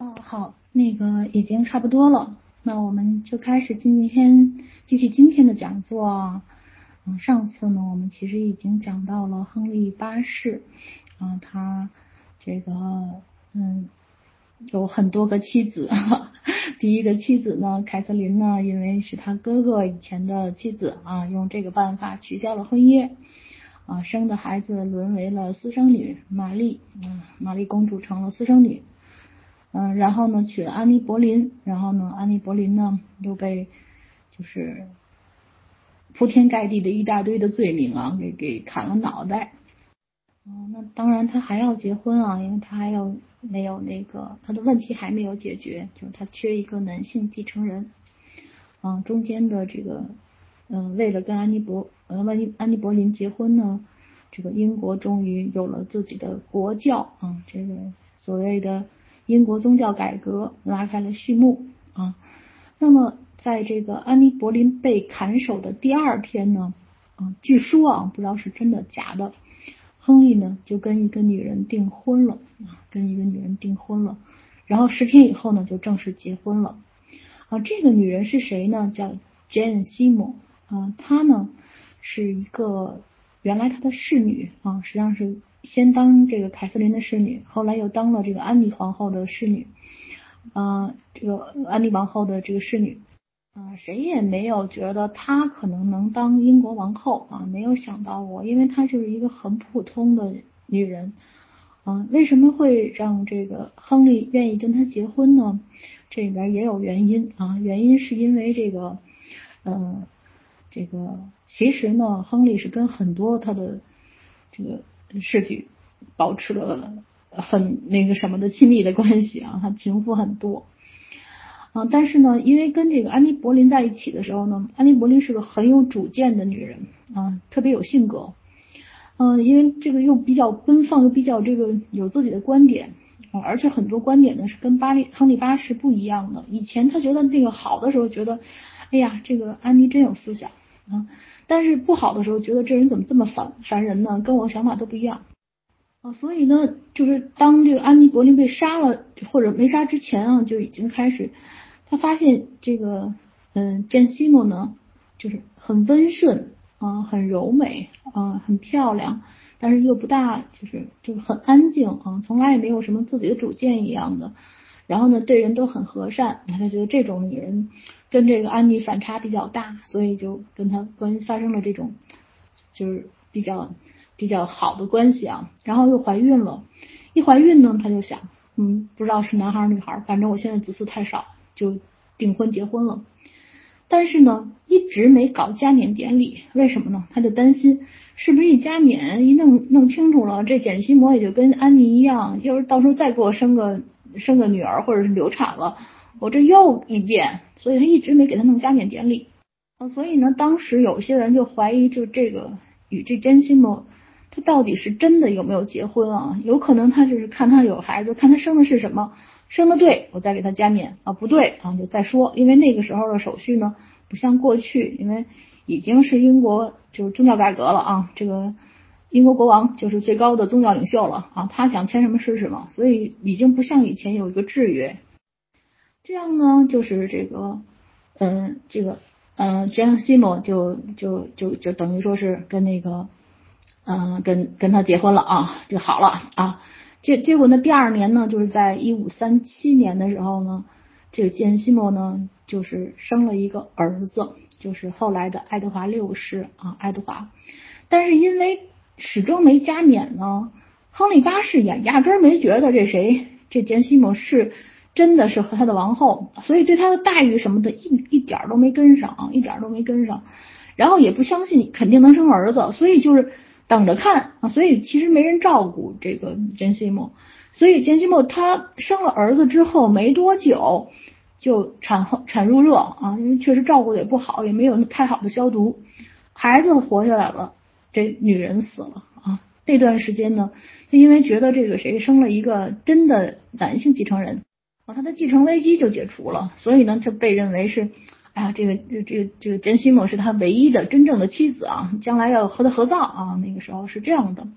哦，好，那个已经差不多了，那我们就开始今天继续今天的讲座。嗯，上次呢，我们其实已经讲到了亨利八世，啊，他这个嗯有很多个妻子，第一个妻子呢，凯瑟琳呢，因为是他哥哥以前的妻子啊，用这个办法取消了婚约，啊，生的孩子沦为了私生女玛丽，啊，玛丽公主成了私生女。嗯，然后呢，娶了安妮·柏林，然后呢，安妮·柏林呢又被就是铺天盖地的一大堆的罪名啊，给给砍了脑袋。嗯，那当然他还要结婚啊，因为他还有没有那个他的问题还没有解决，就是他缺一个男性继承人。嗯，中间的这个嗯，为了跟安妮·柏呃安妮安妮·柏林结婚呢，这个英国终于有了自己的国教啊，这个所谓的。英国宗教改革拉开了序幕啊。那么，在这个安妮·柏林被砍首的第二天呢，啊，据说啊，不知道是真的假的，亨利呢就跟一个女人订婚了啊，跟一个女人订婚了。然后十天以后呢，就正式结婚了啊。这个女人是谁呢？叫 Jane Seymour 啊，她呢是一个原来她的侍女啊，实际上是。先当这个凯瑟琳的侍女，后来又当了这个安妮皇后的侍女，啊，这个安妮王后的这个侍女，啊，谁也没有觉得她可能能当英国王后啊，没有想到过，因为她就是一个很普通的女人，啊，为什么会让这个亨利愿意跟她结婚呢？这里边也有原因啊，原因是因为这个，呃，这个其实呢，亨利是跟很多他的这个。世举保持了很那个什么的亲密的关系啊，他情妇很多啊，但是呢，因为跟这个安妮·柏林在一起的时候呢，安妮·柏林是个很有主见的女人啊，特别有性格，嗯，因为这个又比较奔放，又比较这个有自己的观点啊，而且很多观点呢是跟巴利亨利八世不一样的。以前他觉得那个好的时候觉得，哎呀，这个安妮真有思想啊。但是不好的时候，觉得这人怎么这么烦烦人呢？跟我想法都不一样啊！所以呢，就是当这个安妮·柏林被杀了或者没杀之前啊，就已经开始，他发现这个嗯，詹西莫呢，就是很温顺啊，很柔美啊，很漂亮，但是又不大，就是就是很安静啊，从来也没有什么自己的主见一样的。然后呢，对人都很和善，他觉得这种女人跟这个安妮反差比较大，所以就跟他关系发生了这种就是比较比较好的关系啊。然后又怀孕了，一怀孕呢，他就想，嗯，不知道是男孩女孩，反正我现在子嗣太少，就订婚结婚了。但是呢，一直没搞加冕典礼，为什么呢？他就担心是不是一加冕一弄弄清楚了，这简西摩也就跟安妮一样，要是到时候再给我生个。生个女儿或者是流产了，我这又一遍，所以他一直没给他弄加冕典礼啊。所以呢，当时有些人就怀疑，就这个与这真心不，他到底是真的有没有结婚啊？有可能他就是看他有孩子，看他生的是什么，生的对我再给他加冕啊，不对啊就再说。因为那个时候的手续呢，不像过去，因为已经是英国就是宗教改革了啊，这个。英国国王就是最高的宗教领袖了啊，他想签什么是什么，所以已经不像以前有一个制约。这样呢，就是这个，嗯，这个，嗯，Jane Seymour 就就就就等于说是跟那个，嗯，跟跟他结婚了啊，就好了啊。结结果呢，第二年呢，就是在一五三七年的时候呢，这个 Jane Seymour 呢，就是生了一个儿子，就是后来的爱德华六世啊，爱德华。但是因为始终没加冕呢，亨利八世也压根儿没觉得这谁这简西莫是真的是和他的王后，所以对他的待遇什么的一一点都没跟上，一点都没跟上，然后也不相信肯定能生儿子，所以就是等着看啊，所以其实没人照顾这个简西姆，所以简西姆他生了儿子之后没多久就产后产褥热啊，因为确实照顾的也不好，也没有太好的消毒，孩子活下来了。这女人死了啊！那段时间呢，他因为觉得这个谁生了一个真的男性继承人啊，他的继承危机就解除了，所以呢，就被认为是，哎呀，这个这这个这个珍西莫是他唯一的真正的妻子啊，将来要和他合葬啊。那个时候是这样的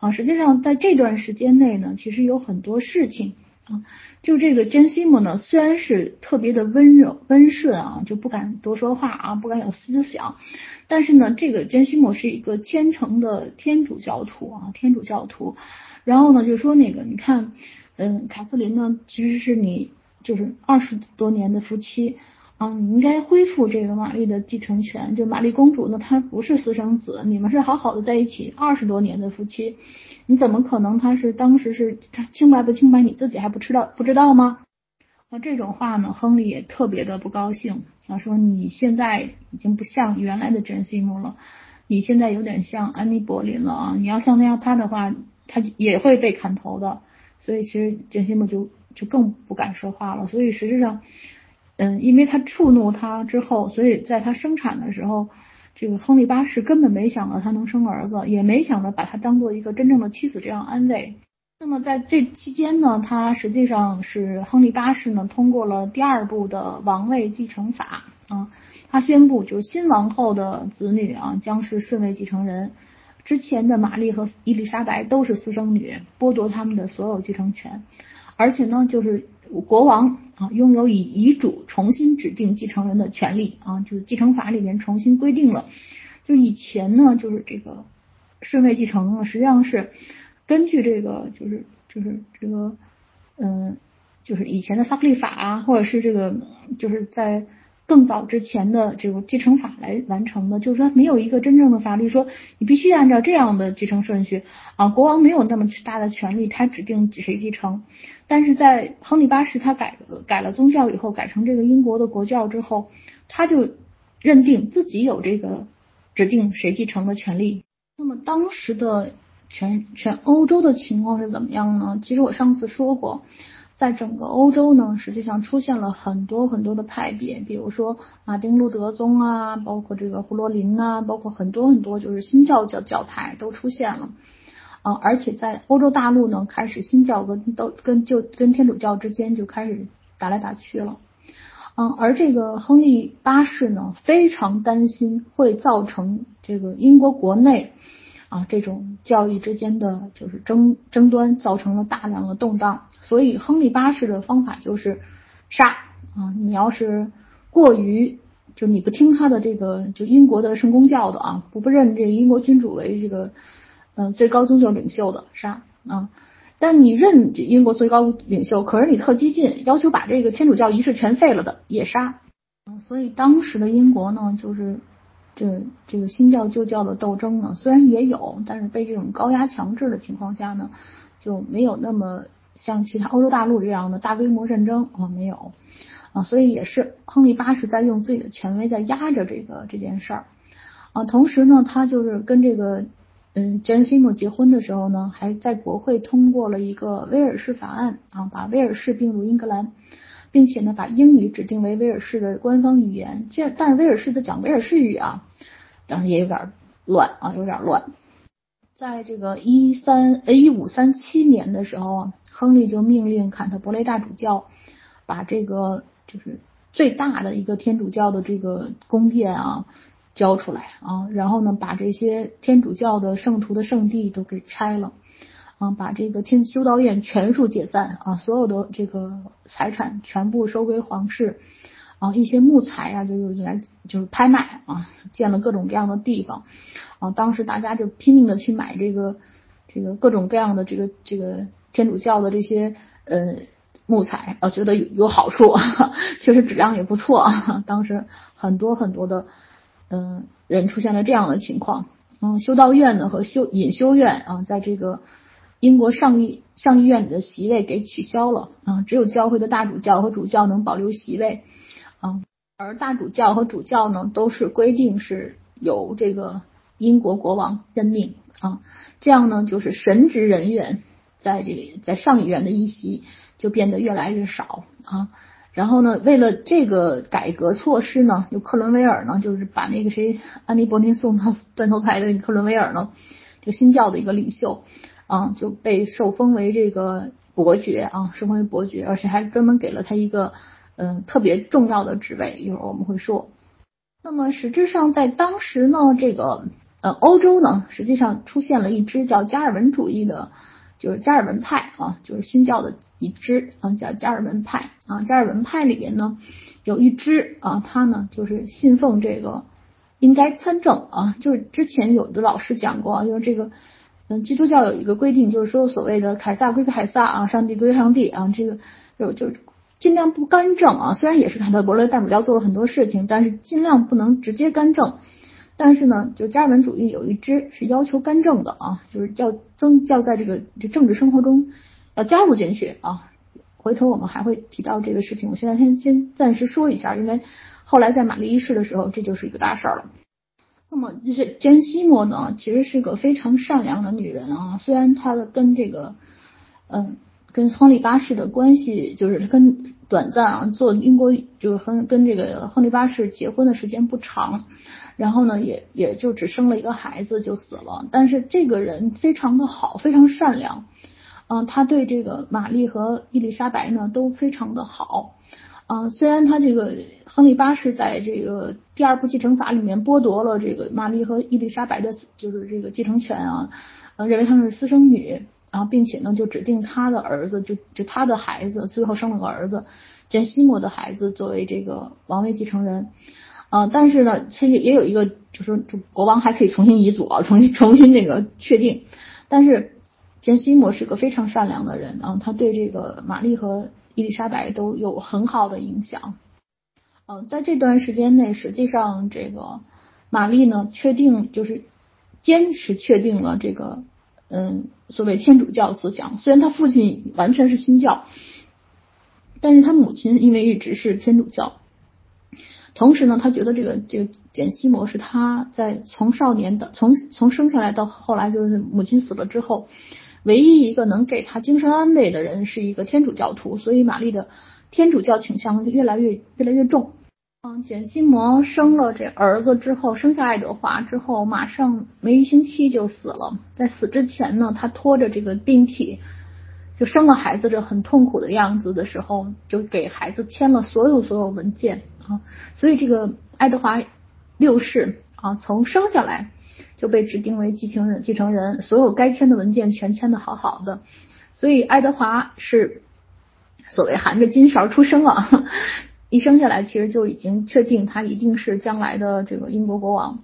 啊。实际上在这段时间内呢，其实有很多事情啊，就这个真西姆呢，虽然是特别的温柔温顺啊，就不敢多说话啊，不敢有思想，但是呢，这个真西姆是一个虔诚的天主教徒啊，天主教徒。然后呢，就说那个，你看，嗯，凯瑟琳呢，其实是你就是二十多年的夫妻啊，你应该恢复这个玛丽的继承权。就玛丽公主呢，她不是私生子，你们是好好的在一起二十多年的夫妻。你怎么可能他是当时是他清白不清白？你自己还不知道不知道吗？啊，这种话呢，亨利也特别的不高兴啊，说你现在已经不像原来的珍西姆了，你现在有点像安妮柏林了啊！你要像那样他的话，他也会被砍头的。所以其实杰西姆就就更不敢说话了。所以实质上，嗯，因为他触怒他之后，所以在他生产的时候。这个亨利八世根本没想着他能生儿子，也没想着把他当做一个真正的妻子这样安慰。那么在这期间呢，他实际上是亨利八世呢通过了第二部的王位继承法啊，他宣布就是新王后的子女啊将是顺位继承人，之前的玛丽和伊丽莎白都是私生女，剥夺他们的所有继承权，而且呢就是。国王啊，拥有以遗嘱重新指定继承人的权利啊，就是继承法里面重新规定了。就以前呢，就是这个顺位继承呢，实际上是根据这个，就是就是这个，嗯，就是以前的萨克利法啊，或者是这个，就是在。更早之前的这个继承法来完成的，就是说没有一个真正的法律说你必须按照这样的继承顺序啊，国王没有那么大的权利，他指定谁继承。但是在亨利八世他改了改了宗教以后，改成这个英国的国教之后，他就认定自己有这个指定谁继承的权利。那么当时的全全欧洲的情况是怎么样呢？其实我上次说过。在整个欧洲呢，实际上出现了很多很多的派别，比如说马丁路德宗啊，包括这个胡罗林呐，包括很多很多就是新教教教派都出现了，啊，而且在欧洲大陆呢，开始新教跟都跟就跟天主教之间就开始打来打去了，嗯，而这个亨利八世呢，非常担心会造成这个英国国内。啊，这种教义之间的就是争争端，造成了大量的动荡。所以，亨利八世的方法就是杀啊！你要是过于就你不听他的这个，就英国的圣公教的啊，不不认这个英国君主为这个嗯最高宗教领袖的杀啊！但你认英国最高领袖，可是你特激进，要求把这个天主教仪式全废了的也杀啊！所以当时的英国呢，就是。这这个新教旧教的斗争呢，虽然也有，但是被这种高压强制的情况下呢，就没有那么像其他欧洲大陆这样的大规模战争啊，没有啊，所以也是亨利八世在用自己的权威在压着这个这件事儿啊。同时呢，他就是跟这个嗯詹西姆结婚的时候呢，还在国会通过了一个威尔士法案啊，把威尔士并入英格兰。并且呢，把英语指定为威尔士的官方语言。这但是威尔士的讲威尔士语啊，当然也有点乱啊，有点乱。在这个一三呃一五三七年的时候啊，亨利就命令坎特伯雷大主教把这个就是最大的一个天主教的这个宫殿啊交出来啊，然后呢，把这些天主教的圣徒的圣地都给拆了。啊，把这个天修道院全数解散啊，所有的这个财产全部收归皇室啊，一些木材啊，就是来就是拍卖啊，建了各种各样的地方啊，当时大家就拼命的去买这个这个各种各样的这个这个天主教的这些呃木材啊，觉得有有好处，确实质量也不错，当时很多很多的嗯人出现了这样的情况，嗯，修道院呢和修隐修院啊，在这个。英国上议上议院里的席位给取消了啊，只有教会的大主教和主教能保留席位啊，而大主教和主教呢都是规定是由这个英国国王任命啊，这样呢就是神职人员在这里在上议院的议席就变得越来越少啊，然后呢为了这个改革措施呢，就克伦威尔呢就是把那个谁安妮伯林送到断头台的克伦威尔呢，这个新教的一个领袖。啊，就被受封为这个伯爵啊，受封为伯爵，而且还专门给了他一个嗯特别重要的职位，一会儿我们会说。那么实质上在当时呢，这个呃欧洲呢，实际上出现了一支叫加尔文主义的就是加尔文派啊，就是新教的一支啊，叫加尔文派啊。加尔文派里边呢，有一支啊，他呢就是信奉这个应该参政啊，就是之前有的老师讲过，就是这个嗯，基督教有一个规定，就是说所谓的凯撒归凯撒啊，上帝归上帝啊，这个就就尽量不干政啊。虽然也是坎特伯雷大主教做了很多事情，但是尽量不能直接干政。但是呢，就加尔文主义有一支是要求干政的啊，就是要增要在这个这政治生活中要加入进去啊。回头我们还会提到这个事情，我现在先先暂时说一下，因为后来在玛丽一世的时候，这就是一个大事儿了。那么就是珍西莫呢，其实是个非常善良的女人啊，虽然她的跟这个嗯跟亨利八世的关系就是跟短暂啊，做英国就是亨跟这个亨利八世结婚的时间不长。然后呢，也也就只生了一个孩子就死了。但是这个人非常的好，非常善良。嗯，他对这个玛丽和伊丽莎白呢都非常的好。嗯，虽然他这个亨利八世在这个第二部继承法里面剥夺了这个玛丽和伊丽莎白的，就是这个继承权啊，呃，认为他们是私生女，然后并且呢就指定他的儿子，就就他的孩子，最后生了个儿子，简西莫的孩子作为这个王位继承人。啊，但是呢，其实也有一个，就是就国王还可以重新遗嘱啊，重新重新那个确定。但是简西莫是个非常善良的人啊，他对这个玛丽和伊丽莎白都有很好的影响。嗯，在这段时间内，实际上这个玛丽呢，确定就是坚持确定了这个嗯所谓天主教思想。虽然他父亲完全是新教，但是他母亲因为一直是天主教。同时呢，他觉得这个这个简西摩是他在从少年的从从生下来到后来就是母亲死了之后，唯一一个能给他精神安慰的人是一个天主教徒，所以玛丽的天主教倾向越来越越来越重。嗯，简西摩生了这儿子之后，生下爱德华之后，马上没一星期就死了。在死之前呢，他拖着这个病体。就生了孩子这很痛苦的样子的时候，就给孩子签了所有所有文件啊，所以这个爱德华六世啊，从生下来就被指定为继承人，继承人所有该签的文件全签的好好的，所以爱德华是所谓含着金勺出生啊，一生下来其实就已经确定他一定是将来的这个英国国王。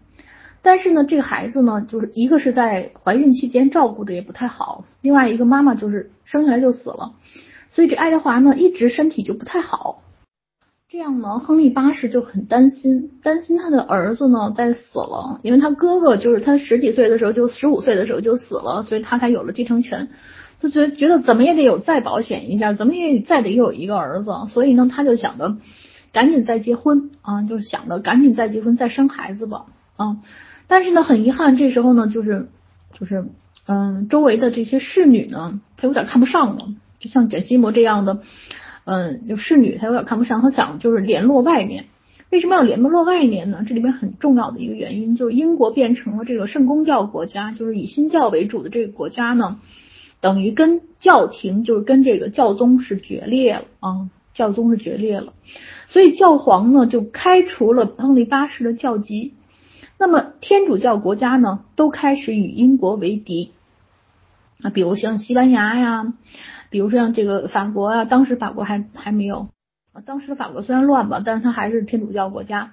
但是呢，这个孩子呢，就是一个是在怀孕期间照顾的也不太好，另外一个妈妈就是生下来就死了，所以这爱德华呢一直身体就不太好。这样呢，亨利八世就很担心，担心他的儿子呢在死了，因为他哥哥就是他十几岁的时候就十五岁的时候就死了，所以他才有了继承权。他觉觉得怎么也得有再保险一下，怎么也再得有一个儿子，所以呢，他就想着赶紧再结婚啊，就是想着赶紧再结婚再生孩子吧啊。但是呢，很遗憾，这时候呢，就是就是，嗯，周围的这些侍女呢，她有点看不上了。就像简西摩这样的，嗯，就侍女，她有点看不上。她想就是联络外面，为什么要联络外面呢？这里面很重要的一个原因就是英国变成了这个圣公教国家，就是以新教为主的这个国家呢，等于跟教廷就是跟这个教宗是决裂了啊，教宗是决裂了。所以教皇呢就开除了亨利八世的教籍。那么天主教国家呢，都开始与英国为敌啊，比如像西班牙呀，比如说像这个法国啊，当时法国还还没有，当时的法国虽然乱吧，但是它还是天主教国家，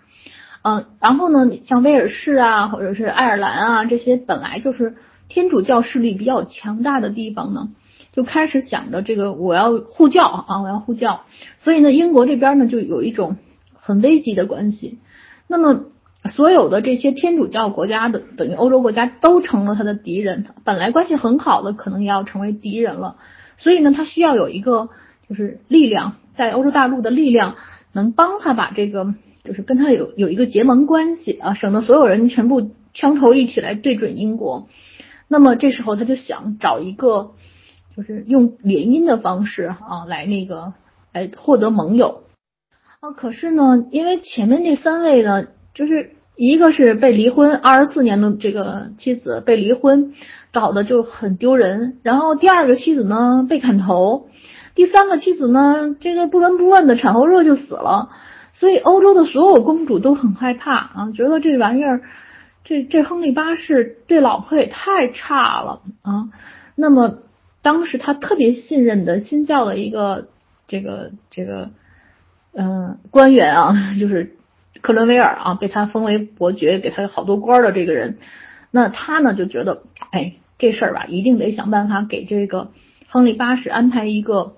嗯，然后呢，像威尔士啊，或者是爱尔兰啊，这些本来就是天主教势力比较强大的地方呢，就开始想着这个我要护教啊，我要护教，所以呢，英国这边呢就有一种很危机的关系，那么。所有的这些天主教国家的等于欧洲国家都成了他的敌人，本来关系很好的可能也要成为敌人了。所以呢，他需要有一个就是力量，在欧洲大陆的力量能帮他把这个就是跟他有有一个结盟关系啊，省得所有人全部枪头一起来对准英国。那么这时候他就想找一个就是用联姻的方式啊来那个来获得盟友啊。可是呢，因为前面这三位呢。就是一个是被离婚二十四年的这个妻子被离婚，搞得就很丢人。然后第二个妻子呢被砍头，第三个妻子呢这个不闻不问的产后热就死了。所以欧洲的所有公主都很害怕啊，觉得这玩意儿，这这亨利八世对老婆也太差了啊。那么当时他特别信任的新教的一个这个这个嗯官员啊，就是克伦威尔啊，被他封为伯爵，给他好多官的这个人，那他呢就觉得，哎，这事儿吧，一定得想办法给这个亨利八世安排一个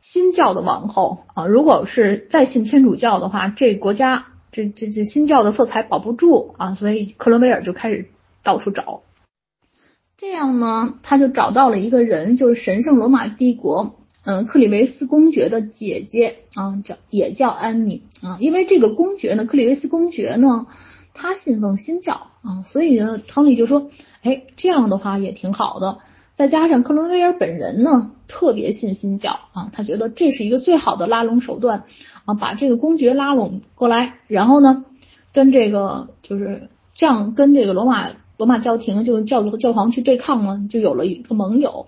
新教的王后啊，如果是再信天主教的话，这国家这这这新教的色彩保不住啊，所以克伦威尔就开始到处找。这样呢，他就找到了一个人，就是神圣罗马帝国，嗯，克里维斯公爵的姐姐啊，叫也叫安妮啊。因为这个公爵呢，克里维斯公爵呢，他信奉新教啊，所以呢，亨利就说，哎，这样的话也挺好的。再加上克伦威尔本人呢，特别信新教啊，他觉得这是一个最好的拉拢手段啊，把这个公爵拉拢过来，然后呢，跟这个就是这样跟这个罗马。罗马教廷就是教教皇去对抗呢，就有了一个盟友。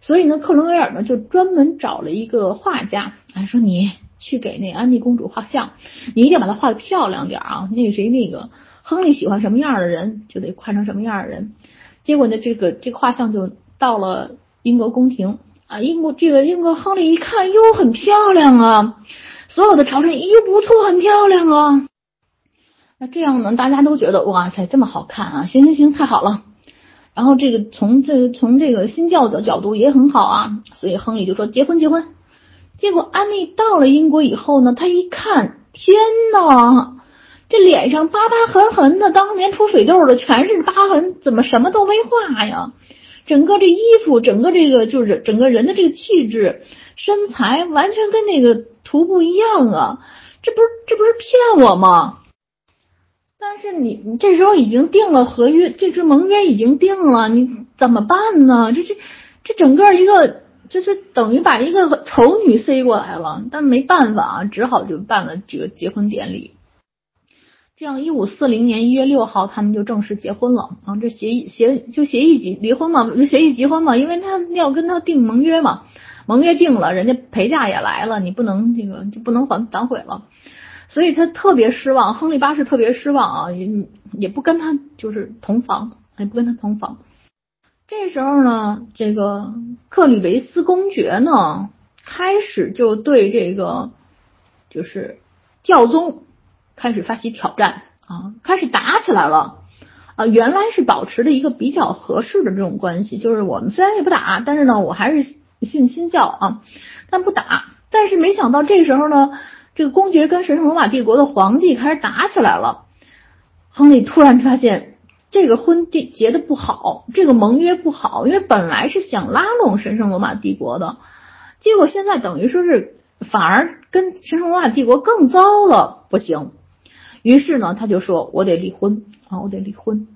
所以呢，克伦威尔呢就专门找了一个画家，哎，说你去给那安妮公主画像，你一定要把她画的漂亮点啊。那个谁，那个亨利喜欢什么样的人，就得画成什么样的人。结果呢，这个这个画像就到了英国宫廷啊，英国这个英国亨利一看，哟，很漂亮啊，所有的朝臣，咦，不错，很漂亮啊。那这样呢，大家都觉得哇塞，这么好看啊！行行行，太好了。然后这个从这从这个新教的角度也很好啊，所以亨利就说结婚结婚。结果安妮到了英国以后呢，她一看，天呐，这脸上疤疤痕痕的，当年出水痘的全是疤痕，怎么什么都没画呀？整个这衣服，整个这个就是整个人的这个气质、身材，完全跟那个图不一样啊！这不是这不是骗我吗？但是你你这时候已经定了合约，这支盟约已经定了，你怎么办呢？这这这整个一个就是等于把一个丑女塞过来了，但没办法啊，只好就办了这个结婚典礼。这样，一五四零年一月六号，他们就正式结婚了啊。这协议协就协议离离婚嘛，就协议结婚嘛，因为他要跟他订盟约嘛，盟约定了，人家陪嫁也来了，你不能这个就不能反反悔了。所以他特别失望，亨利八世特别失望啊，也也不跟他就是同房，也不跟他同房。这时候呢，这个克里维斯公爵呢，开始就对这个就是教宗开始发起挑战啊，开始打起来了啊。原来是保持着一个比较合适的这种关系，就是我们虽然也不打，但是呢，我还是信新教啊，但不打。但是没想到这时候呢。这个公爵跟神圣罗马帝国的皇帝开始打起来了。亨利突然发现这个婚结结的不好，这个盟约不好，因为本来是想拉拢神圣罗马帝国的，结果现在等于说是反而跟神圣罗马帝国更糟了，不行。于是呢，他就说：“我得离婚啊，我得离婚。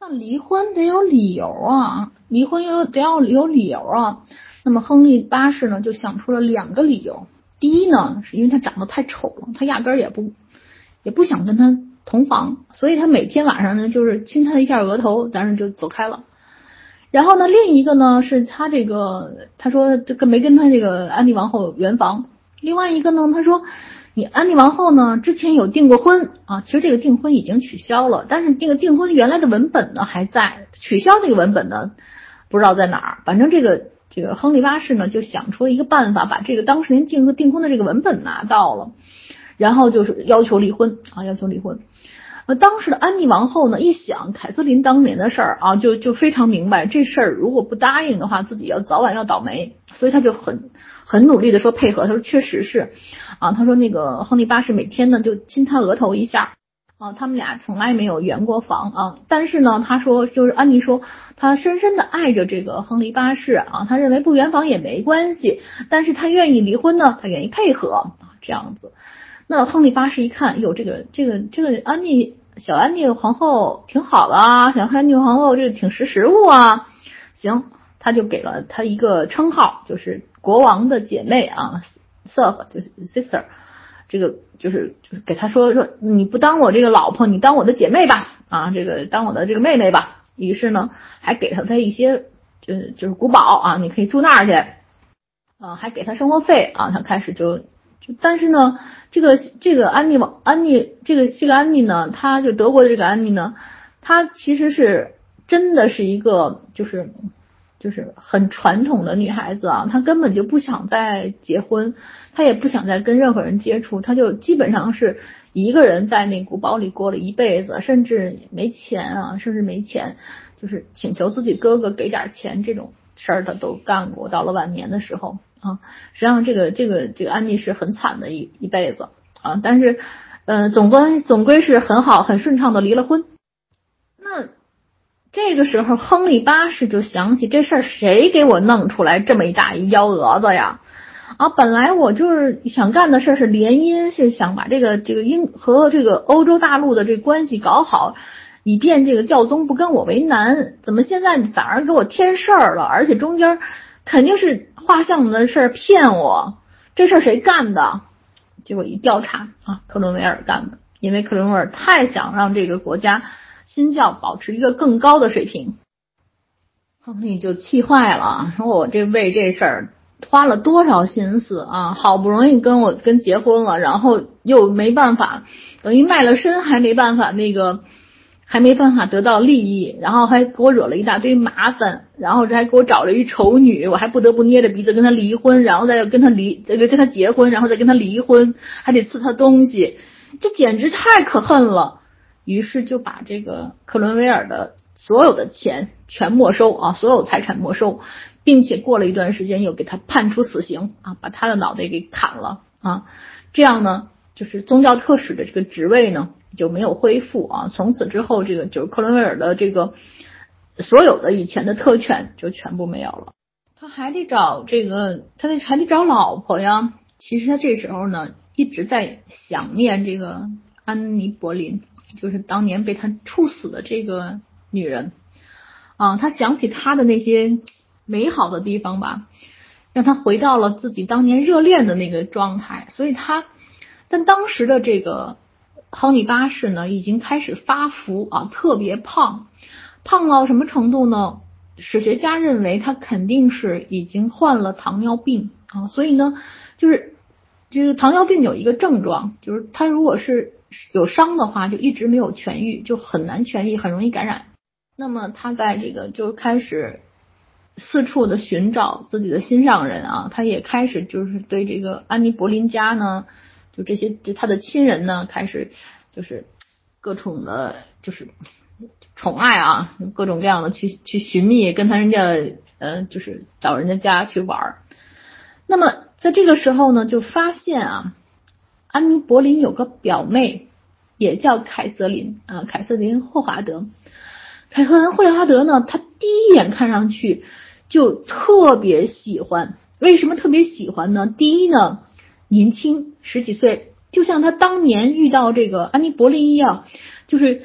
那离婚得有理由啊，离婚又得要有理由啊。那么亨利八世呢，就想出了两个理由。”第一呢，是因为他长得太丑了，他压根儿也不也不想跟他同房，所以他每天晚上呢就是亲他一下额头，当然就走开了。然后呢，另一个呢是他这个他说这个没跟他这个安妮王后圆房。另外一个呢，他说你安妮王后呢之前有订过婚啊，其实这个订婚已经取消了，但是这个订婚原来的文本呢还在，取消那个文本呢不知道在哪儿，反正这个。这个亨利八世呢，就想出了一个办法，把这个当时您订订婚的这个文本拿到了，然后就是要求离婚啊，要求离婚。呃，当时的安妮王后呢，一想凯瑟琳当年的事儿啊，就就非常明白这事儿如果不答应的话，自己要早晚要倒霉，所以他就很很努力的说配合。他说确实是啊，他说那个亨利八世每天呢就亲他额头一下。啊，他们俩从来没有圆过房啊，但是呢，他说就是安妮说，她深深的爱着这个亨利八世啊，他认为不圆房也没关系，但是他愿意离婚呢，他愿意配合啊，这样子。那亨利八世一看，哟，这个这个这个安妮小安妮皇后挺好的啊，小安妮皇后这个挺识时务啊，行，他就给了她一个称号，就是国王的姐妹啊，sir 就是 sister。这个就是就是给他说说你不当我这个老婆，你当我的姐妹吧啊，这个当我的这个妹妹吧。于是呢，还给他他一些就是就是古堡啊，你可以住那儿去啊，还给他生活费啊。他开始就就但是呢，这个这个安妮王安妮这个这个安妮呢，她就德国的这个安妮呢，她其实是真的是一个就是。就是很传统的女孩子啊，她根本就不想再结婚，她也不想再跟任何人接触，她就基本上是一个人在那古堡里过了一辈子，甚至没钱啊，甚至没钱，就是请求自己哥哥给点钱这种事儿，她都干过。到了晚年的时候啊，实际上这个这个这个安妮是很惨的一一辈子啊，但是呃，总归总归是很好很顺畅的离了婚。那。这个时候，亨利八世就想起这事儿，谁给我弄出来这么一大一幺蛾子呀？啊，本来我就是想干的事儿是联姻，是想把这个这个英和这个欧洲大陆的这关系搞好，以便这个教宗不跟我为难。怎么现在反而给我添事儿了？而且中间肯定是画像的事儿骗我，这事儿谁干的？结果一调查啊，克伦威尔干的，因为克伦威尔太想让这个国家。新教保持一个更高的水平，亨利就气坏了，说我这为这事儿花了多少心思啊！好不容易跟我跟结婚了，然后又没办法，等于卖了身还没办法那个，还没办法得到利益，然后还给我惹了一大堆麻烦，然后这还给我找了一丑女，我还不得不捏着鼻子跟他离婚，然后再跟他离，再跟他结婚，然后再跟他离婚，还得赐他东西，这简直太可恨了。于是就把这个克伦威尔的所有的钱全没收啊，所有财产没收，并且过了一段时间又给他判处死刑啊，把他的脑袋给砍了啊，这样呢，就是宗教特使的这个职位呢就没有恢复啊，从此之后这个就是克伦威尔的这个所有的以前的特权就全部没有了，他还得找这个，他得还得找老婆呀。其实他这时候呢一直在想念这个安妮·柏林。就是当年被他处死的这个女人啊，他想起他的那些美好的地方吧，让他回到了自己当年热恋的那个状态。所以他，但当时的这个亨利八世呢，已经开始发福啊，特别胖，胖到什么程度呢？史学家认为他肯定是已经患了糖尿病啊。所以呢，就是就是糖尿病有一个症状，就是他如果是。有伤的话就一直没有痊愈，就很难痊愈，很容易感染。那么他在这个就开始四处的寻找自己的心上人啊，他也开始就是对这个安妮·柏林家呢，就这些就他的亲人呢，开始就是各种的，就是宠爱啊，各种各样的去去寻觅，跟他人家呃，就是找人家家去玩。那么在这个时候呢，就发现啊。安妮·柏林有个表妹，也叫凯瑟琳啊，凯瑟琳·霍华德。凯瑟琳·霍华德呢，她第一眼看上去就特别喜欢。为什么特别喜欢呢？第一呢，年轻，十几岁，就像她当年遇到这个安妮·柏林一样，就是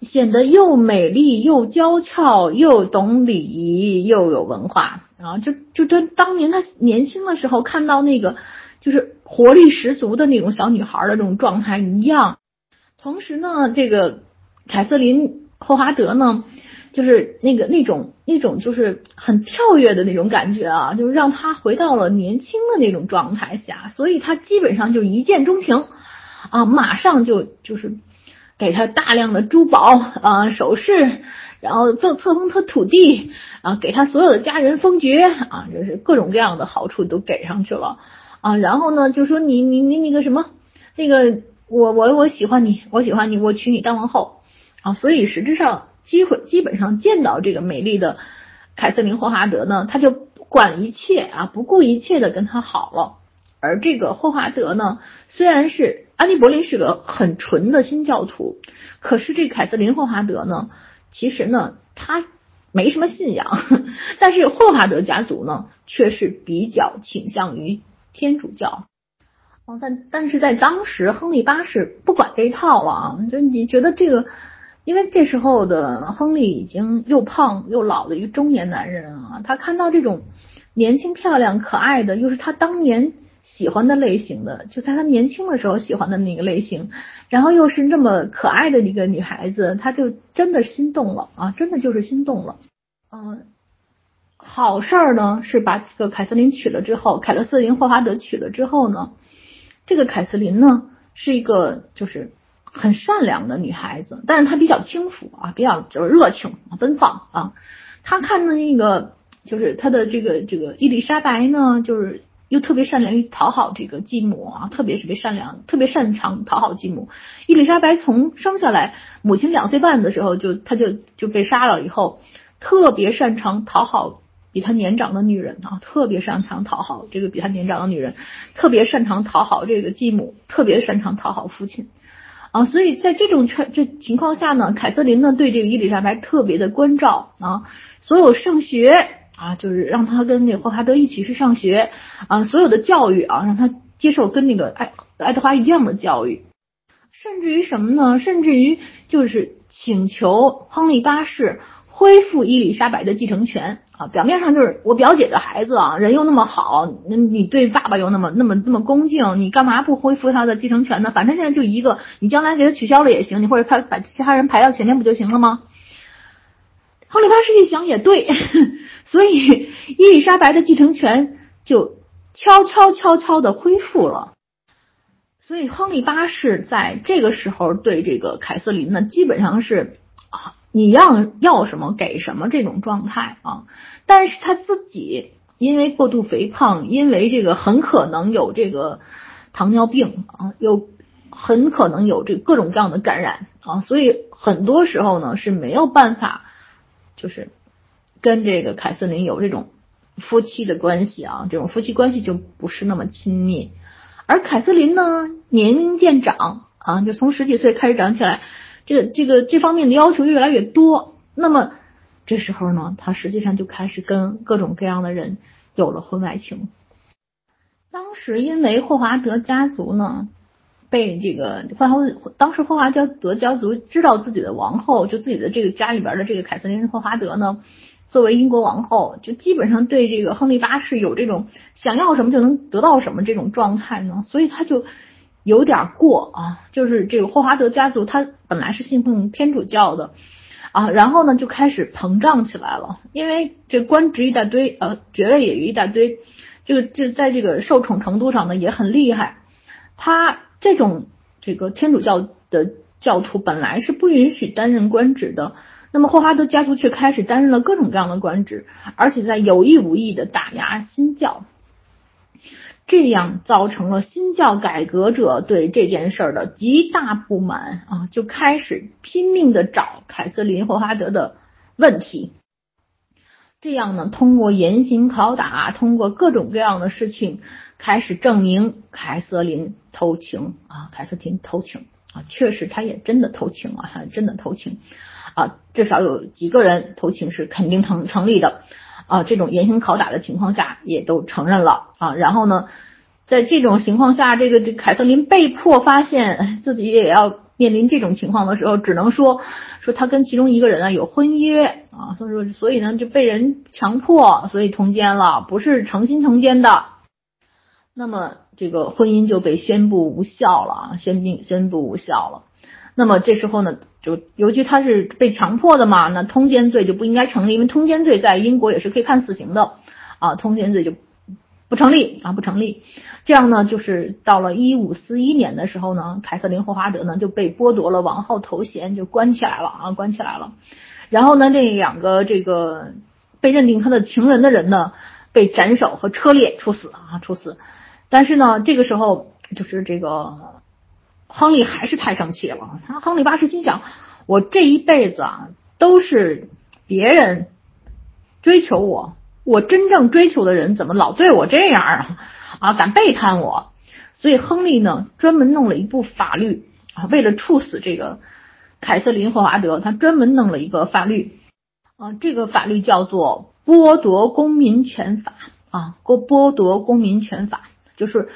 显得又美丽又娇俏，又懂礼仪，又有文化啊。就就跟当年她年轻的时候看到那个。就是活力十足的那种小女孩的这种状态一样，同时呢，这个凯瑟琳·霍华德呢，就是那个那种那种就是很跳跃的那种感觉啊，就是让她回到了年轻的那种状态下，所以她基本上就一见钟情啊，马上就就是给她大量的珠宝啊首饰，然后赠册封她土地啊，给她所有的家人封爵啊，就是各种各样的好处都给上去了。啊，然后呢，就说你你你那个什么，那个我我我喜欢你，我喜欢你，我娶你当王后啊，所以实质上机会基本上见到这个美丽的凯瑟琳霍华德呢，他就不管一切啊，不顾一切的跟他好了。而这个霍华德呢，虽然是安妮·柏林是个很纯的新教徒，可是这凯瑟琳霍华德呢，其实呢，他没什么信仰，但是霍华德家族呢，却是比较倾向于。天主教，哦，但但是在当时，亨利八世不管这一套了啊，就你觉得这个，因为这时候的亨利已经又胖又老的一个中年男人啊，他看到这种年轻漂亮可爱的，又是他当年喜欢的类型的，就在他年轻的时候喜欢的那个类型，然后又是那么可爱的一个女孩子，他就真的心动了啊，真的就是心动了，嗯。好事儿呢，是把这个凯瑟琳娶了之后，凯勒瑟琳霍华德娶了之后呢，这个凯瑟琳呢是一个就是很善良的女孩子，但是她比较轻浮啊，比较就是热情奔放啊。她看的那个就是她的这个这个伊丽莎白呢，就是又特别善良于讨好这个继母啊，特别特别善良，特别擅长讨好继母。伊丽莎白从生下来，母亲两岁半的时候就她就就被杀了以后，特别擅长讨好比他年长的女人啊，特别擅长讨好这个比他年长的女人，特别擅长讨好这个继母，特别擅长讨好父亲。啊，所以在这种圈这情况下呢，凯瑟琳呢对这个伊丽莎白特别的关照啊，所有上学啊，就是让他跟那个霍华德一起去上学啊，所有的教育啊，让他接受跟那个爱爱德华一样的教育，甚至于什么呢？甚至于就是请求亨利八世。恢复伊丽莎白的继承权啊，表面上就是我表姐的孩子啊，人又那么好，那你对爸爸又那么那么那么恭敬，你干嘛不恢复他的继承权呢？反正现在就一个，你将来给他取消了也行，你或者他把其他人排到前面不就行了吗？亨利八世一想也对，所以伊丽莎白的继承权就悄悄悄悄的恢复了。所以亨利八世在这个时候对这个凯瑟琳呢，基本上是。你要要什么给什么这种状态啊，但是他自己因为过度肥胖，因为这个很可能有这个糖尿病啊，有很可能有这各种各样的感染啊，所以很多时候呢是没有办法，就是跟这个凯瑟琳有这种夫妻的关系啊，这种夫妻关系就不是那么亲密，而凯瑟琳呢年龄渐长啊，就从十几岁开始长起来。这个这个这方面的要求越来越多，那么这时候呢，他实际上就开始跟各种各样的人有了婚外情。当时因为霍华德家族呢被这个霍华当时霍华德家族知道自己的王后，就自己的这个家里边的这个凯瑟琳霍华德呢，作为英国王后，就基本上对这个亨利八世有这种想要什么就能得到什么这种状态呢，所以他就。有点过啊，就是这个霍华德家族，他本来是信奉天主教的啊，然后呢就开始膨胀起来了，因为这官职一大堆，呃，爵位也一大堆，这个这在这个受宠程度上呢也很厉害。他这种这个天主教的教徒本来是不允许担任官职的，那么霍华德家族却开始担任了各种各样的官职，而且在有意无意的打压新教。这样造成了新教改革者对这件事儿的极大不满啊，就开始拼命的找凯瑟琳霍华德的问题。这样呢，通过严刑拷打，通过各种各样的事情，开始证明凯瑟琳偷情啊，凯瑟琳偷情啊，确实他也真的偷情啊，他真的偷情啊，至少有几个人偷情是肯定成成立的。啊，这种严刑拷打的情况下，也都承认了啊。然后呢，在这种情况下，这个这凯瑟琳被迫发现自己也要面临这种情况的时候，只能说说他跟其中一个人啊有婚约啊，所以说所以呢就被人强迫，所以通奸了，不是诚心通奸的。那么这个婚姻就被宣布无效了，宣布宣布无效了。那么这时候呢？就尤其他是被强迫的嘛，那通奸罪就不应该成立，因为通奸罪在英国也是可以判死刑的啊，通奸罪就不成立啊，不成立。这样呢，就是到了一五四一年的时候呢，凯瑟琳霍华德呢就被剥夺了王后头衔，就关起来了啊，关起来了。然后呢，这两个这个被认定他的情人的人呢，被斩首和车裂处死啊，处死。但是呢，这个时候就是这个。亨利还是太生气了。他亨利八世心想：我这一辈子啊，都是别人追求我，我真正追求的人怎么老对我这样啊？啊，敢背叛我！所以亨利呢，专门弄了一部法律啊，为了处死这个凯瑟琳霍华德，他专门弄了一个法律啊，这个法律叫做《剥夺公民权法》啊，剥剥夺公民权法就是。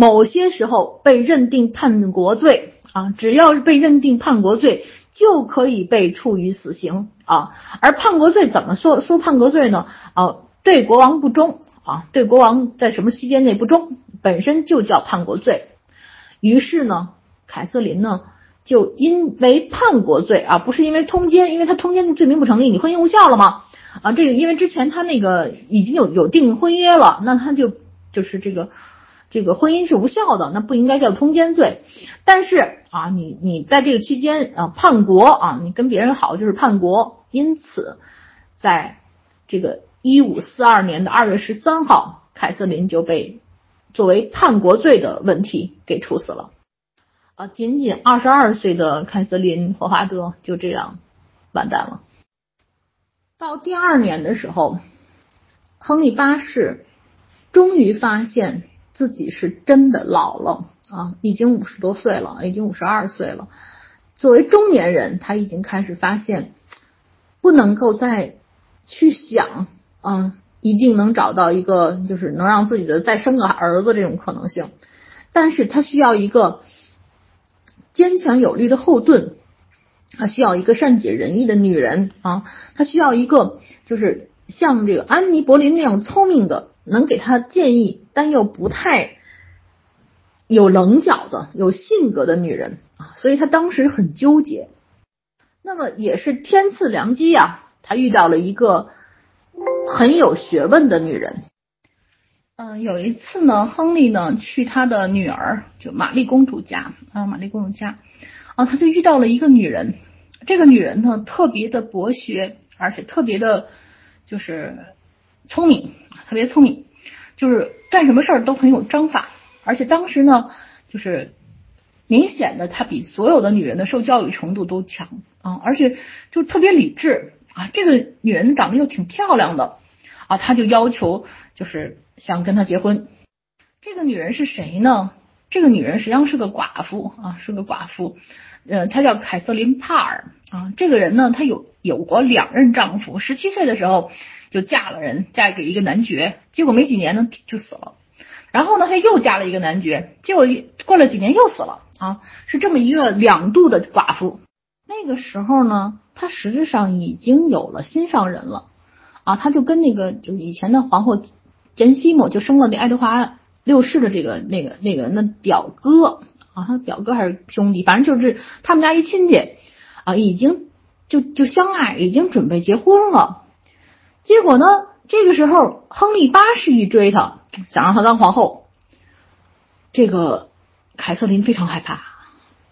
某些时候被认定叛国罪啊，只要是被认定叛国罪，就可以被处以死刑啊。而叛国罪怎么说说叛国罪呢？啊，对国王不忠啊，对国王在什么期间内不忠，本身就叫叛国罪。于是呢，凯瑟琳呢就因为叛国罪啊，不是因为通奸，因为他通奸罪名不成立，你婚姻无效了吗？啊，这个因为之前他那个已经有有订婚约了，那他就就是这个。这个婚姻是无效的，那不应该叫通奸罪。但是啊，你你在这个期间啊叛国啊，你跟别人好就是叛国。因此，在这个一五四二年的二月十三号，凯瑟琳就被作为叛国罪的问题给处死了。啊，仅仅二十二岁的凯瑟琳·霍华德就这样完蛋了。到第二年的时候，亨利八世终于发现自己是真的老了啊，已经五十多岁了，已经五十二岁了。作为中年人，他已经开始发现不能够再去想，嗯，一定能找到一个就是能让自己的再生个儿子这种可能性，但是他需要一个坚强有力的后盾，他需要一个善解人意的女人啊，他需要一个就是像这个安妮·柏林那样聪明的，能给他建议，但又不太。有棱角的、有性格的女人啊，所以他当时很纠结。那么也是天赐良机啊，他遇到了一个很有学问的女人。嗯，有一次呢，亨利呢去他的女儿就玛丽公主家啊，玛丽公主家啊，他就遇到了一个女人。这个女人呢特别的博学，而且特别的，就是聪明，特别聪明，就是干什么事儿都很有章法。而且当时呢，就是明显的，她比所有的女人的受教育程度都强啊，而且就特别理智啊。这个女人长得又挺漂亮的啊，他就要求就是想跟她结婚。这个女人是谁呢？这个女人实际上是个寡妇啊，是个寡妇。呃，她叫凯瑟琳·帕尔啊。这个人呢，她有有过两任丈夫，十七岁的时候就嫁了人，嫁给一个男爵，结果没几年呢就死了。然后呢，她又嫁了一个男爵，结果过了几年又死了啊，是这么一个两度的寡妇。那个时候呢，她实质上已经有了心上人了啊，她就跟那个就以前的皇后珍西姆就生了那爱德华六世的这个那个那个人的表哥啊，他表哥还是兄弟，反正就是他们家一亲戚啊，已经就就相爱，已经准备结婚了。结果呢，这个时候亨利八世一追她。想让她当皇后，这个凯瑟琳非常害怕，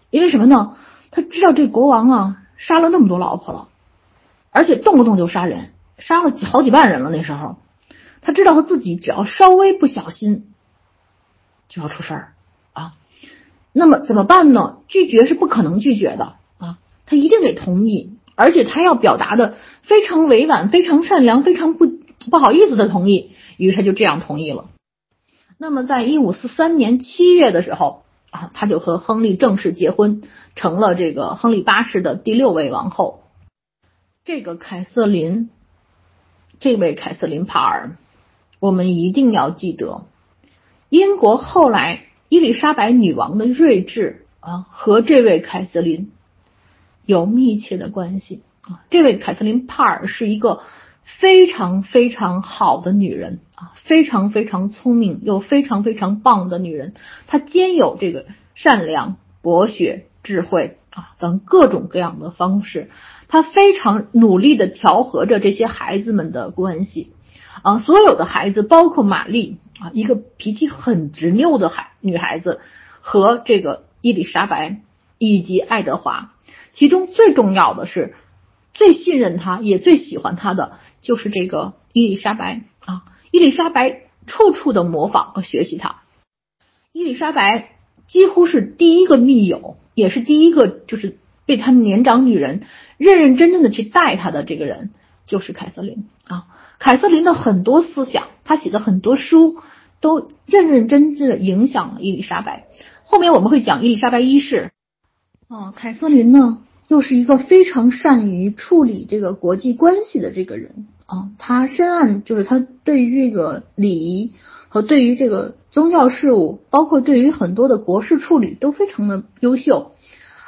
因为什么呢？他知道这国王啊杀了那么多老婆了，而且动不动就杀人，杀了好几万人了。那时候，他知道他自己只要稍微不小心就要出事儿啊。那么怎么办呢？拒绝是不可能拒绝的啊，他一定得同意，而且他要表达的非常委婉、非常善良、非常不不好意思的同意。于是他就这样同意了。那么，在一五四三年七月的时候啊，他就和亨利正式结婚，成了这个亨利八世的第六位王后。这个凯瑟琳，这位凯瑟琳帕尔，我们一定要记得，英国后来伊丽莎白女王的睿智啊，和这位凯瑟琳有密切的关系这位凯瑟琳帕尔是一个。非常非常好的女人啊，非常非常聪明又非常非常棒的女人。她兼有这个善良、博学、智慧啊等各种各样的方式。她非常努力的调和着这些孩子们的关系啊，所有的孩子，包括玛丽啊，一个脾气很执拗的孩女孩子，和这个伊丽莎白以及爱德华，其中最重要的是最信任她也最喜欢她的。就是这个伊丽莎白啊，伊丽莎白处处的模仿和学习她。伊丽莎白几乎是第一个密友，也是第一个就是被她年长女人认认真真的去带她的这个人，就是凯瑟琳啊。凯瑟琳的很多思想，她写的很多书，都认认真真的影响了伊丽莎白。后面我们会讲伊丽莎白一世啊，凯瑟琳呢？又是一个非常善于处理这个国际关系的这个人啊，他深谙就是他对于这个礼仪和对于这个宗教事务，包括对于很多的国事处理都非常的优秀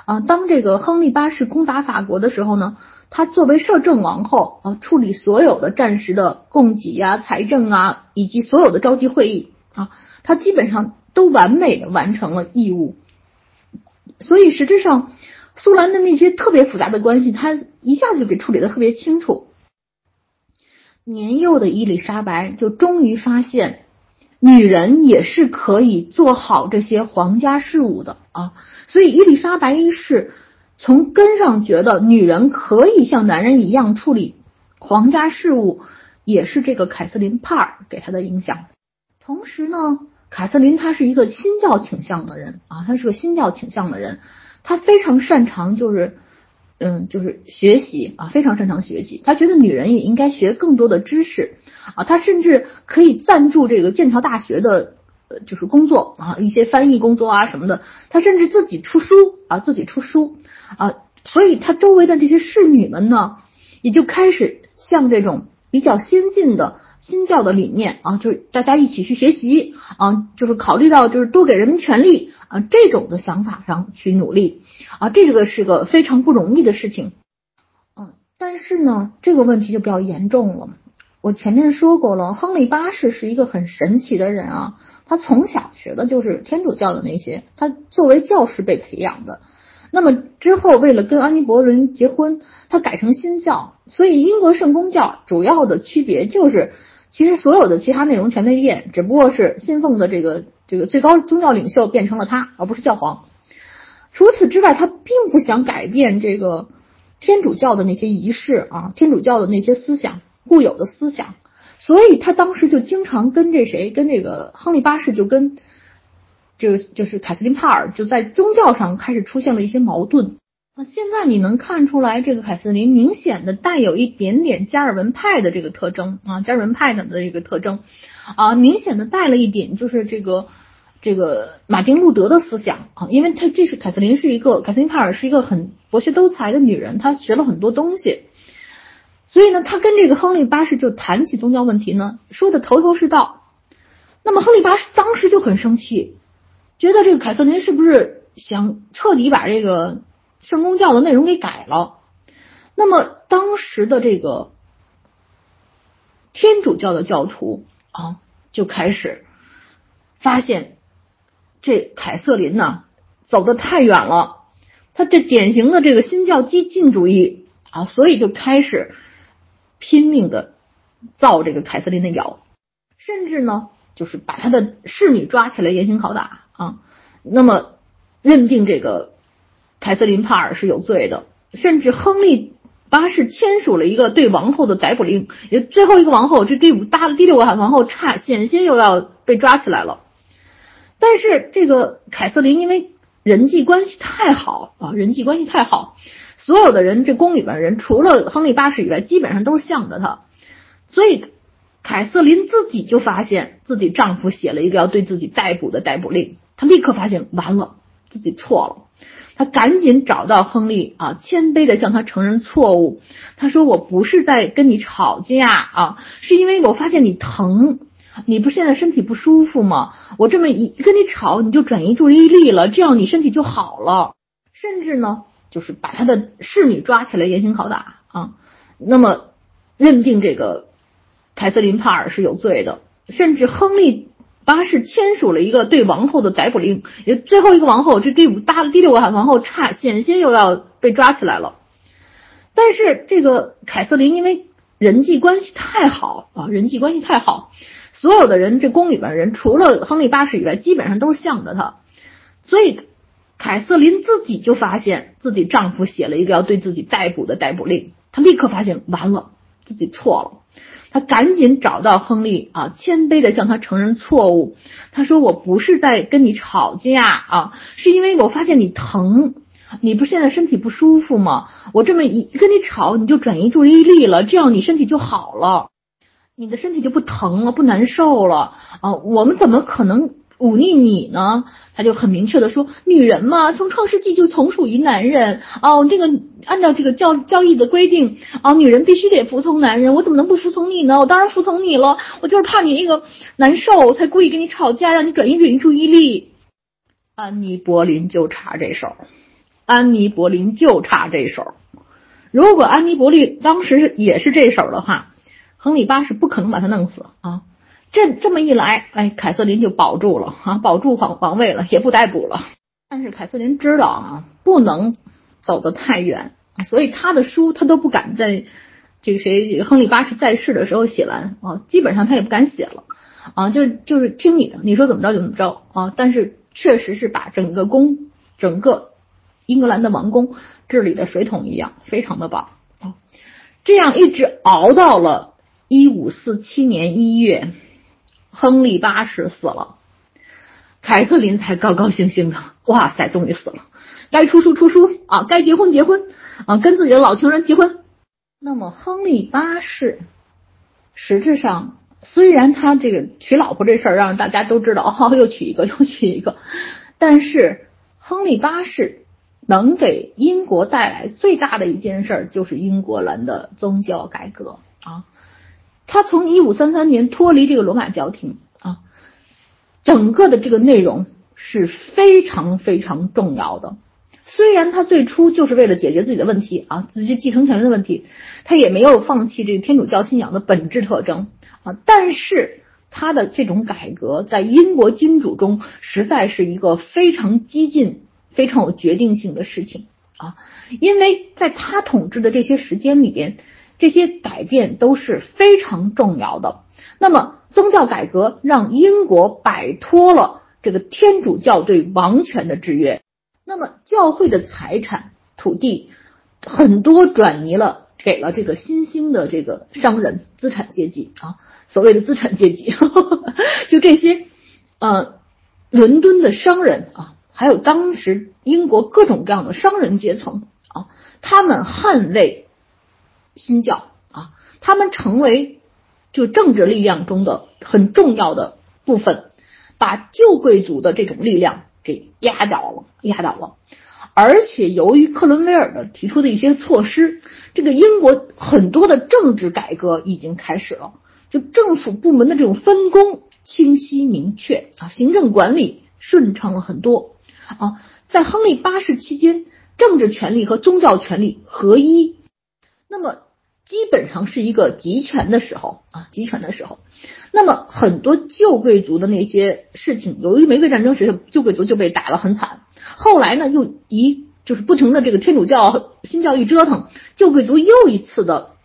啊。当这个亨利八世攻打法国的时候呢，他作为摄政王后啊，处理所有的战时的供给啊、财政啊，以及所有的召集会议啊，他基本上都完美的完成了义务，所以实质上。苏兰的那些特别复杂的关系，他一下子就给处理的特别清楚。年幼的伊丽莎白就终于发现，女人也是可以做好这些皇家事务的啊！所以伊丽莎白一世从根上觉得女人可以像男人一样处理皇家事务，也是这个凯瑟琳帕尔给他的影响。同时呢，凯瑟琳她是一个新教倾向的人啊，她是个新教倾向的人，他非常擅长就是嗯就是学习啊，非常擅长学习。他觉得女人也应该学更多的知识啊，他甚至可以赞助这个剑桥大学的。呃就是工作啊，一些翻译工作啊什么的，他甚至自己出书啊，自己出书啊，所以他周围的这些侍女们呢，也就开始向这种比较先进的新教的理念啊，就是大家一起去学习啊，就是考虑到就是多给人民权利啊这种的想法上去努力啊，这个是个非常不容易的事情，嗯，但是呢，这个问题就比较严重了。我前面说过了，亨利八世是一个很神奇的人啊。他从小学的就是天主教的那些，他作为教师被培养的。那么之后为了跟安妮·博伦结婚，他改成新教。所以英国圣公教主要的区别就是，其实所有的其他内容全没变，只不过是信奉的这个这个最高宗教领袖变成了他，而不是教皇。除此之外，他并不想改变这个天主教的那些仪式啊，天主教的那些思想。固有的思想，所以他当时就经常跟这谁，跟这个亨利八世，就跟这个就是凯瑟琳帕尔，就在宗教上开始出现了一些矛盾。现在你能看出来，这个凯瑟琳明显的带有一点点加尔文派的这个特征啊，加尔文派的这个特征啊，明显的带了一点就是这个这个马丁路德的思想啊，因为他这是凯瑟琳是一个凯瑟琳帕尔是一个很博学多才的女人，她学了很多东西。所以呢，他跟这个亨利八世就谈起宗教问题呢，说的头头是道。那么亨利八世当时就很生气，觉得这个凯瑟琳是不是想彻底把这个圣公教的内容给改了？那么当时的这个天主教的教徒啊，就开始发现这凯瑟琳呢走的太远了，他这典型的这个新教激进主义啊，所以就开始。拼命的造这个凯瑟琳的谣，甚至呢，就是把他的侍女抓起来严刑拷打啊。那么认定这个凯瑟琳帕尔是有罪的，甚至亨利八世签署了一个对王后的逮捕令，也最后一个王后，这第五大第六个王后差险些又要被抓起来了。但是这个凯瑟琳因为人际关系太好啊，人际关系太好。所有的人，这宫里边人，除了亨利八世以外，基本上都是向着他。所以，凯瑟琳自己就发现自己丈夫写了一个要对自己逮捕的逮捕令，她立刻发现完了，自己错了。他赶紧找到亨利啊，谦卑的向他承认错误。他说：“我不是在跟你吵架啊，是因为我发现你疼，你不现在身体不舒服吗？我这么一跟你吵，你就转移注意力了，这样你身体就好了。甚至呢。”就是把他的侍女抓起来严刑拷打啊，那么认定这个凯瑟琳帕尔是有罪的，甚至亨利八世签署了一个对王后的逮捕令，也最后一个王后，这第五大第六个王后差险些又要被抓起来了。但是这个凯瑟琳因为人际关系太好啊，人际关系太好，所有的人这宫里边人除了亨利八世以外，基本上都是向着他，所以。凯瑟琳自己就发现自己丈夫写了一个要对自己逮捕的逮捕令，她立刻发现完了，自己错了，他赶紧找到亨利啊，谦卑的向他承认错误。他说：“我不是在跟你吵架啊，是因为我发现你疼，你不是现在身体不舒服吗？我这么一跟你吵，你就转移注意力了，这样你身体就好了，你的身体就不疼了，不难受了啊。我们怎么可能？”忤逆你呢？他就很明确的说：“女人嘛，从创世纪就从属于男人哦。这个按照这个教教义的规定啊，女人必须得服从男人。我怎么能不服从你呢？我当然服从你了。我就是怕你那个难受，才故意跟你吵架，让你转移转移注意力。”安妮·柏林就差这手，安妮·柏林就差这手。如果安妮·柏林当时也是这手的话，亨利八世不可能把他弄死啊。这这么一来，哎，凯瑟琳就保住了啊，保住皇皇位了，也不逮捕了。但是凯瑟琳知道啊，不能走得太远，所以他的书他都不敢在这个谁亨利八世在世的时候写完啊，基本上他也不敢写了啊，就就是听你的，你说怎么着就怎么着啊。但是确实是把整个宫，整个英格兰的王宫治理的水桶一样，非常的棒啊。这样一直熬到了。一五四七年一月，亨利八世死了，凯瑟琳才高高兴兴的，哇塞，终于死了，该出书出书啊，该结婚结婚啊，跟自己的老情人结婚。那么，亨利八世实质上。虽然他这个娶老婆这事儿让大家都知道，哦，又娶一个，又娶一个，但是亨利八世能给英国带来最大的一件事儿，就是英格兰的宗教改革啊。他从一五三三年脱离这个罗马教廷啊，整个的这个内容是非常非常重要的。虽然他最初就是为了解决自己的问题啊，自己继承权的问题，他也没有放弃这个天主教信仰的本质特征。啊，但是他的这种改革在英国君主中实在是一个非常激进、非常有决定性的事情啊，因为在他统治的这些时间里边，这些改变都是非常重要的。那么，宗教改革让英国摆脱了这个天主教对王权的制约，那么教会的财产、土地很多转移了。给了这个新兴的这个商人资产阶级啊，所谓的资产阶级，就这些呃，伦敦的商人啊，还有当时英国各种各样的商人阶层啊，他们捍卫新教啊，他们成为就政治力量中的很重要的部分，把旧贵族的这种力量给压倒了，压倒了。而且由于克伦威尔的提出的一些措施，这个英国很多的政治改革已经开始了，就政府部门的这种分工清晰明确啊，行政管理顺畅了很多啊。在亨利八世期间，政治权力和宗教权力合一，那么基本上是一个集权的时候啊，集权的时候，那么很多旧贵族的那些事情，由于玫瑰战争时旧贵族就被打得很惨。后来呢，又一就是不停的这个天主教新教一折腾，旧贵族又一次的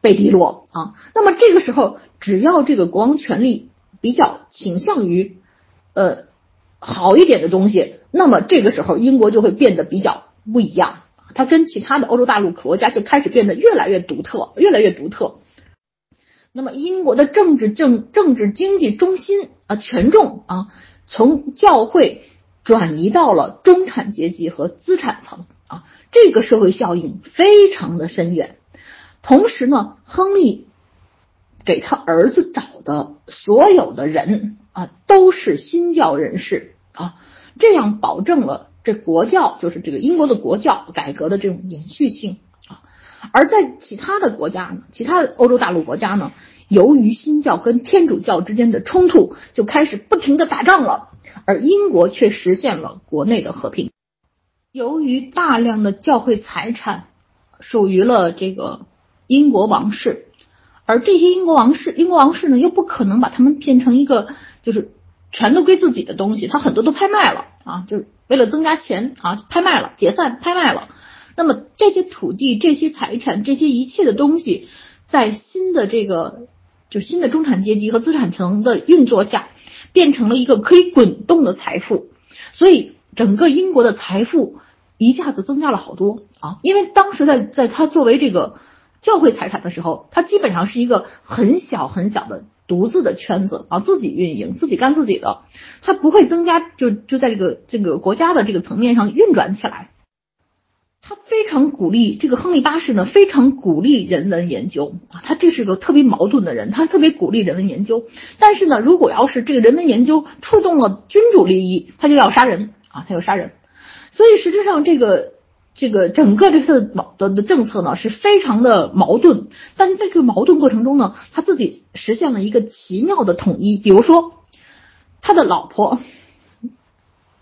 被低落啊。那么这个时候，只要这个国王权力比较倾向于呃好一点的东西，那么这个时候英国就会变得比较不一样，它跟其他的欧洲大陆国家就开始变得越来越独特，越来越独特。那么英国的政治政政治经济中心啊权重啊从教会。转移到了中产阶级和资产层啊，这个社会效应非常的深远。同时呢，亨利给他儿子找的所有的人啊，都是新教人士啊，这样保证了这国教就是这个英国的国教改革的这种延续性啊。而在其他的国家呢，其他的欧洲大陆国家呢，由于新教跟天主教之间的冲突，就开始不停的打仗了。而英国却实现了国内的和平。由于大量的教会财产属于了这个英国王室，而这些英国王室，英国王室呢又不可能把他们变成一个就是全都归自己的东西，他很多都拍卖了啊，就是为了增加钱啊，拍卖了，解散，拍卖了。那么这些土地、这些财产、这些一切的东西，在新的这个就新的中产阶级和资产层的运作下。变成了一个可以滚动的财富，所以整个英国的财富一下子增加了好多啊！因为当时在在他作为这个教会财产的时候，他基本上是一个很小很小的独自的圈子啊，自己运营，自己干自己的，他不会增加，就就在这个这个国家的这个层面上运转起来。他非常鼓励这个亨利八世呢，非常鼓励人文研究啊。他这是个特别矛盾的人，他特别鼓励人文研究，但是呢，如果要是这个人文研究触动了君主利益，他就要杀人啊，他要杀人。所以实质上，这个这个整个这次的的政策呢，是非常的矛盾。但在这个矛盾过程中呢，他自己实现了一个奇妙的统一。比如说，他的老婆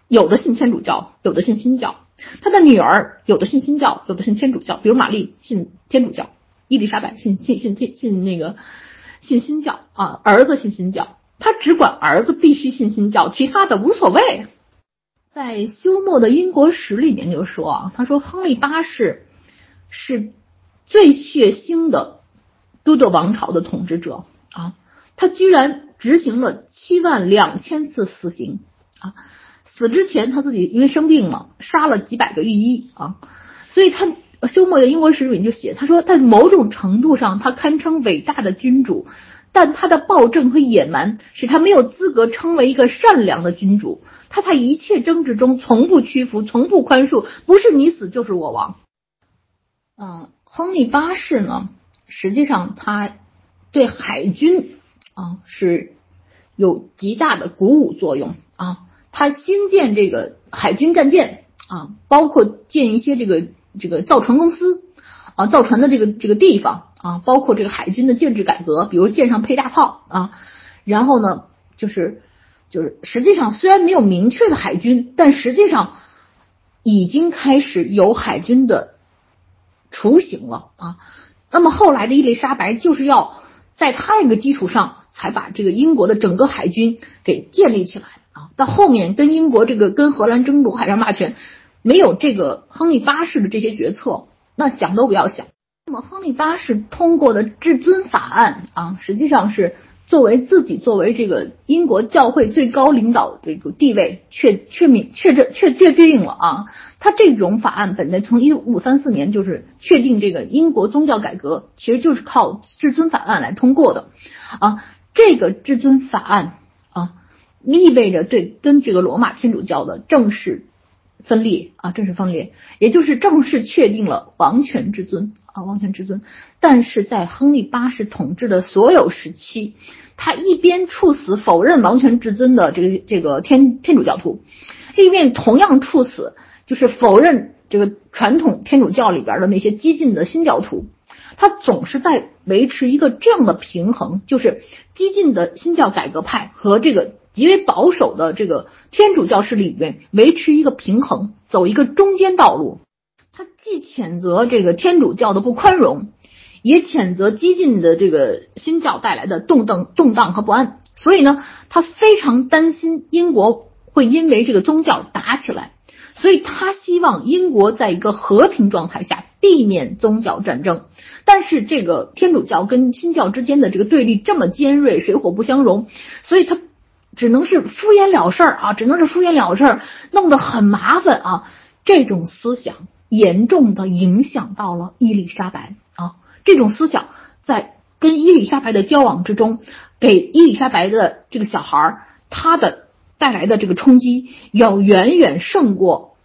有的信天主教，有的信新教。他的女儿有的信新教，有的信天主教，比如玛丽信天主教，伊丽莎白信信信信信那个信新教啊，儿子信新教，他只管儿子必须信新教，其他的无所谓。在休谟的英国史里面就说啊，他说亨利八世是最血腥的都铎王朝的统治者啊，他居然执行了七万两千次死刑啊。死之前，他自己因为生病嘛，杀了几百个御医啊，所以他休谟的《英国史》里面就写，他说在某种程度上，他堪称伟大的君主，但他的暴政和野蛮使他没有资格称为一个善良的君主。他在一切争执中从不屈服，从不宽恕，不是你死就是我亡。嗯，亨利八世呢，实际上他对海军啊是有极大的鼓舞作用啊，他兴建这个海军战舰啊，包括建一些这个。这个造船公司啊，造船的这个这个地方啊，包括这个海军的建制改革，比如舰上配大炮啊，然后呢，就是就是实际上虽然没有明确的海军，但实际上已经开始有海军的雏形了啊。那么后来的伊丽莎白就是要在他那个基础上，才把这个英国的整个海军给建立起来啊。到后面跟英国这个跟荷兰争夺海上霸权。没有这个亨利八世的这些决策，那想都不要想。那么亨利八世通过的至尊法案啊，实际上是作为自己作为这个英国教会最高领导这个地位确确明确确确确定了啊。他这种法案本来从一五三四年就是确定这个英国宗教改革，其实就是靠至尊法案来通过的啊。这个至尊法案啊，意味着对跟这个罗马天主教的正式。分裂啊，正式分裂，也就是正式确定了王权之尊啊，王权至尊。但是在亨利八世统治的所有时期，他一边处死否认王权至尊的这个这个天天主教徒，另一边同样处死就是否认这个传统天主教里边的那些激进的新教徒。他总是在维持一个这样的平衡，就是激进的新教改革派和这个。极为保守的这个天主教势力里面维持一个平衡，走一个中间道路。他既谴责这个天主教的不宽容，也谴责激进的这个新教带来的动荡、动荡和不安。所以呢，他非常担心英国会因为这个宗教打起来，所以他希望英国在一个和平状态下避免宗教战争。但是这个天主教跟新教之间的这个对立这么尖锐，水火不相容，所以他。只能是敷衍了事儿啊，只能是敷衍了事儿，弄得很麻烦啊。这种思想严重的影响到了伊丽莎白啊。这种思想在跟伊丽莎白的交往之中，给伊丽莎白的这个小孩儿，他的带来的这个冲击，要远远胜过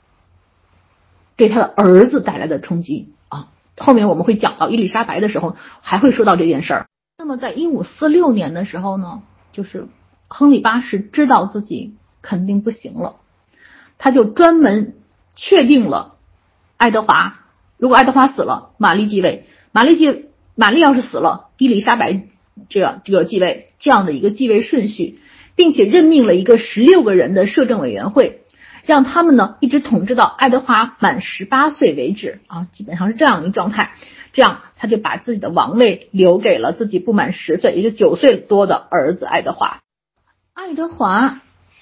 给他的儿子带来的冲击啊。后面我们会讲到伊丽莎白的时候，还会说到这件事儿。那么，在一五四六年的时候呢，就是。亨利八世知道自己肯定不行了，他就专门确定了爱德华。如果爱德华死了，玛丽继位；玛丽继玛丽要是死了，伊丽莎白这样这个继位这样的一个继位顺序，并且任命了一个十六个人的摄政委员会，让他们呢一直统治到爱德华满十八岁为止啊，基本上是这样一个状态。这样他就把自己的王位留给了自己不满十岁，也就九岁多的儿子爱德华。爱德华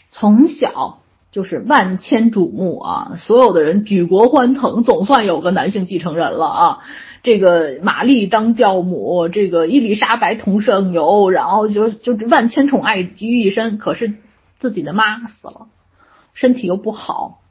从小就是万千瞩目啊，所有的人举国欢腾，总算有个男性继承人了啊。这个玛丽当教母，这个伊丽莎白同圣游，然后就就是万千宠爱集于一身。可是自己的妈死了，身体又不好。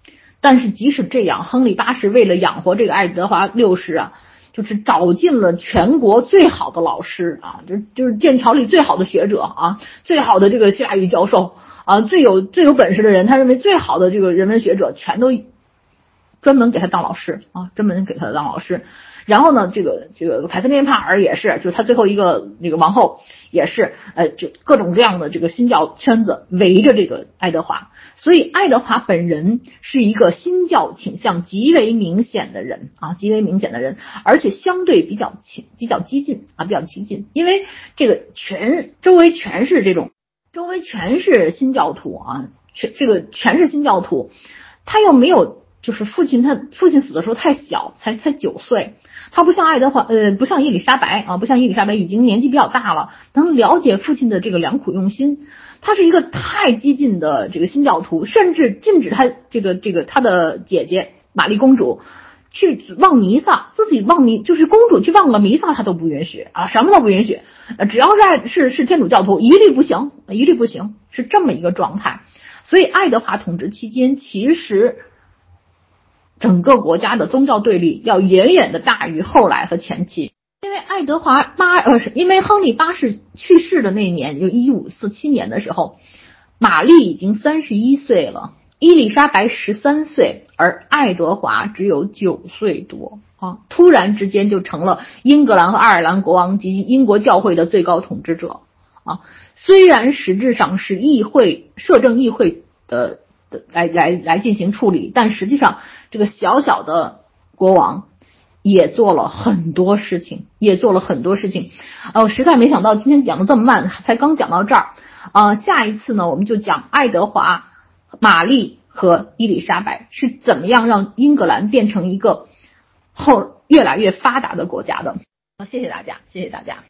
但是即使这样，亨利八世为了养活这个爱德华六世啊。就是找尽了全国最好的老师啊，就就是剑桥里最好的学者啊，最好的这个希腊语教授啊，最有最有本事的人，他认为最好的这个人文学者全都专门给他当老师啊，专门给他当老师。然后呢，这个这个凯瑟琳帕尔也是，就是他最后一个那个王后也是，呃，就各种各样的这个新教圈子围着这个爱德华，所以爱德华本人是一个新教倾向极为明显的人啊，极为明显的人，而且相对比较亲比较激进啊，比较激进，因为这个全周围全是这种，周围全是新教徒啊，全这个全是新教徒，他又没有。就是父亲，他父亲死的时候太小，才才九岁。他不像爱德华，呃，不像伊丽莎白啊，不像伊丽莎白已经年纪比较大了，能了解父亲的这个良苦用心。他是一个太激进的这个新教徒，甚至禁止他这个这个他的姐姐玛丽公主去望弥撒，自己望弥就是公主去望个弥撒，他都不允许啊，什么都不允许。只要是爱是是天主教徒，一律不行，一律不行，是这么一个状态。所以爱德华统治期间，其实。整个国家的宗教对立要远远的大于后来和前期。因为爱德华八呃是因为亨利八世去世的那年，就一五四七年的时候，玛丽已经三十一岁了，伊丽莎白十三岁，而爱德华只有九岁多啊！突然之间就成了英格兰和爱尔兰国王及英国教会的最高统治者啊！虽然实质上是议会摄政议会的的来来来进行处理，但实际上这个小小的国王。也做了很多事情，也做了很多事情，呃，我实在没想到今天讲的这么慢，才刚讲到这儿，呃，下一次呢，我们就讲爱德华、玛丽和伊丽莎白是怎么样让英格兰变成一个后越来越发达的国家的。谢谢大家，谢谢大家。